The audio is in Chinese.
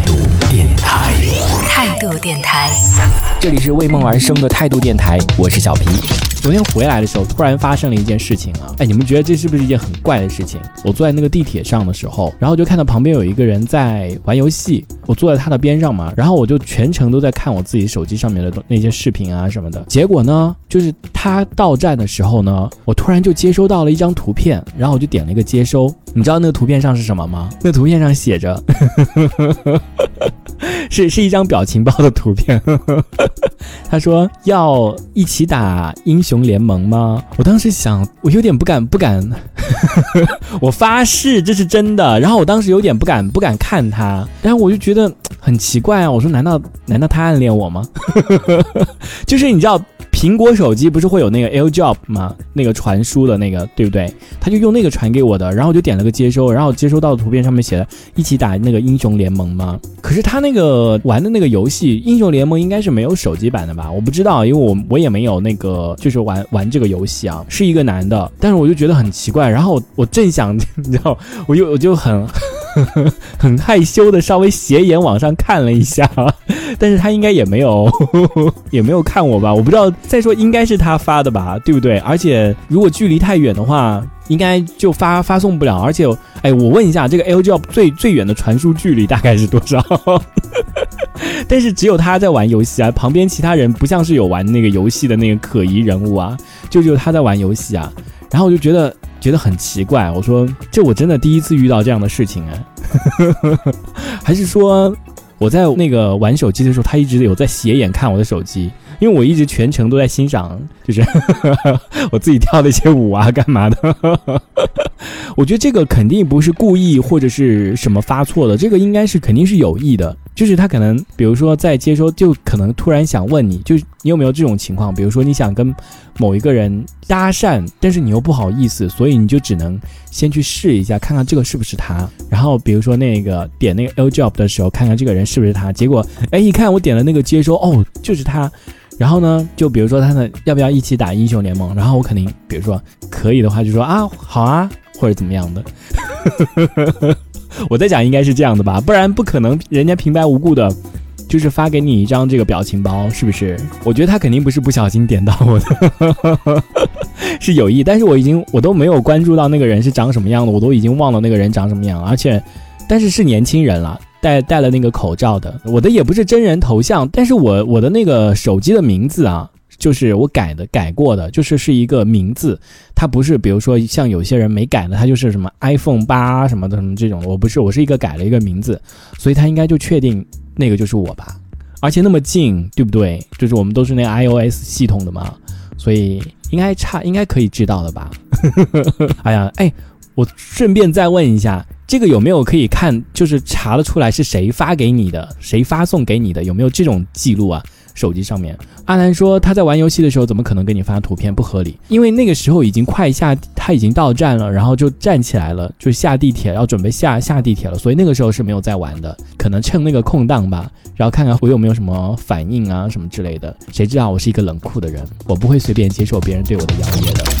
态度电台。这里是为梦而生的态度电台，我是小皮。昨天回来的时候，突然发生了一件事情啊！哎，你们觉得这是不是一件很怪的事情？我坐在那个地铁上的时候，然后就看到旁边有一个人在玩游戏，我坐在他的边上嘛，然后我就全程都在看我自己手机上面的那些视频啊什么的。结果呢，就是他到站的时候呢，我突然就接收到了一张图片，然后我就点了一个接收。你知道那个图片上是什么吗？那图片上写着。是是一张表情包的图片，他说要一起打英雄联盟吗？我当时想，我有点不敢不敢，我发誓这是真的。然后我当时有点不敢不敢看他，然后我就觉得很奇怪啊。我说难道难道他暗恋我吗？就是你知道。苹果手机不是会有那个 AirDrop 吗？那个传输的那个，对不对？他就用那个传给我的，然后我就点了个接收，然后接收到的图片上面写的一起打那个英雄联盟吗？可是他那个玩的那个游戏英雄联盟应该是没有手机版的吧？我不知道，因为我我也没有那个就是玩玩这个游戏啊，是一个男的，但是我就觉得很奇怪，然后我正想 你知道，我就我就很。很害羞的，稍微斜眼往上看了一下，但是他应该也没有，也没有看我吧？我不知道。再说，应该是他发的吧，对不对？而且如果距离太远的话，应该就发发送不了。而且，哎，我问一下，这个 LJ 最最远的传输距离大概是多少？但是只有他在玩游戏啊，旁边其他人不像是有玩那个游戏的那个可疑人物啊，就只有他在玩游戏啊。然后我就觉得。觉得很奇怪，我说这我真的第一次遇到这样的事情啊，还是说我在那个玩手机的时候，他一直有在斜眼看我的手机，因为我一直全程都在欣赏，就是 我自己跳的一些舞啊，干嘛的？我觉得这个肯定不是故意或者是什么发错的，这个应该是肯定是有意的。就是他可能，比如说在接收，就可能突然想问你，就你有没有这种情况？比如说你想跟某一个人搭讪，但是你又不好意思，所以你就只能先去试一下，看看这个是不是他。然后比如说那个点那个 L job 的时候，看看这个人是不是他。结果哎，一看我点了那个接收，哦，就是他。然后呢，就比如说他呢要不要一起打英雄联盟？然后我肯定，比如说可以的话，就说啊好啊，或者怎么样的。我在讲应该是这样的吧，不然不可能人家平白无故的，就是发给你一张这个表情包，是不是？我觉得他肯定不是不小心点到我的，是有意。但是我已经我都没有关注到那个人是长什么样的，我都已经忘了那个人长什么样。而且，但是是年轻人了，戴戴了那个口罩的。我的也不是真人头像，但是我我的那个手机的名字啊。就是我改的，改过的，就是是一个名字，它不是，比如说像有些人没改的，它就是什么 iPhone 八什么的什么这种，我不是，我是一个改了一个名字，所以他应该就确定那个就是我吧，而且那么近，对不对？就是我们都是那 iOS 系统的嘛，所以应该差，应该可以知道的吧？哎呀，哎，我顺便再问一下，这个有没有可以看，就是查得出来是谁发给你的，谁发送给你的，有没有这种记录啊？手机上面，阿南说他在玩游戏的时候怎么可能给你发图片？不合理，因为那个时候已经快下，他已经到站了，然后就站起来了，就下地铁，要准备下下地铁了，所以那个时候是没有在玩的，可能趁那个空档吧，然后看看我有没有什么反应啊什么之类的。谁知道我是一个冷酷的人，我不会随便接受别人对我的邀约的。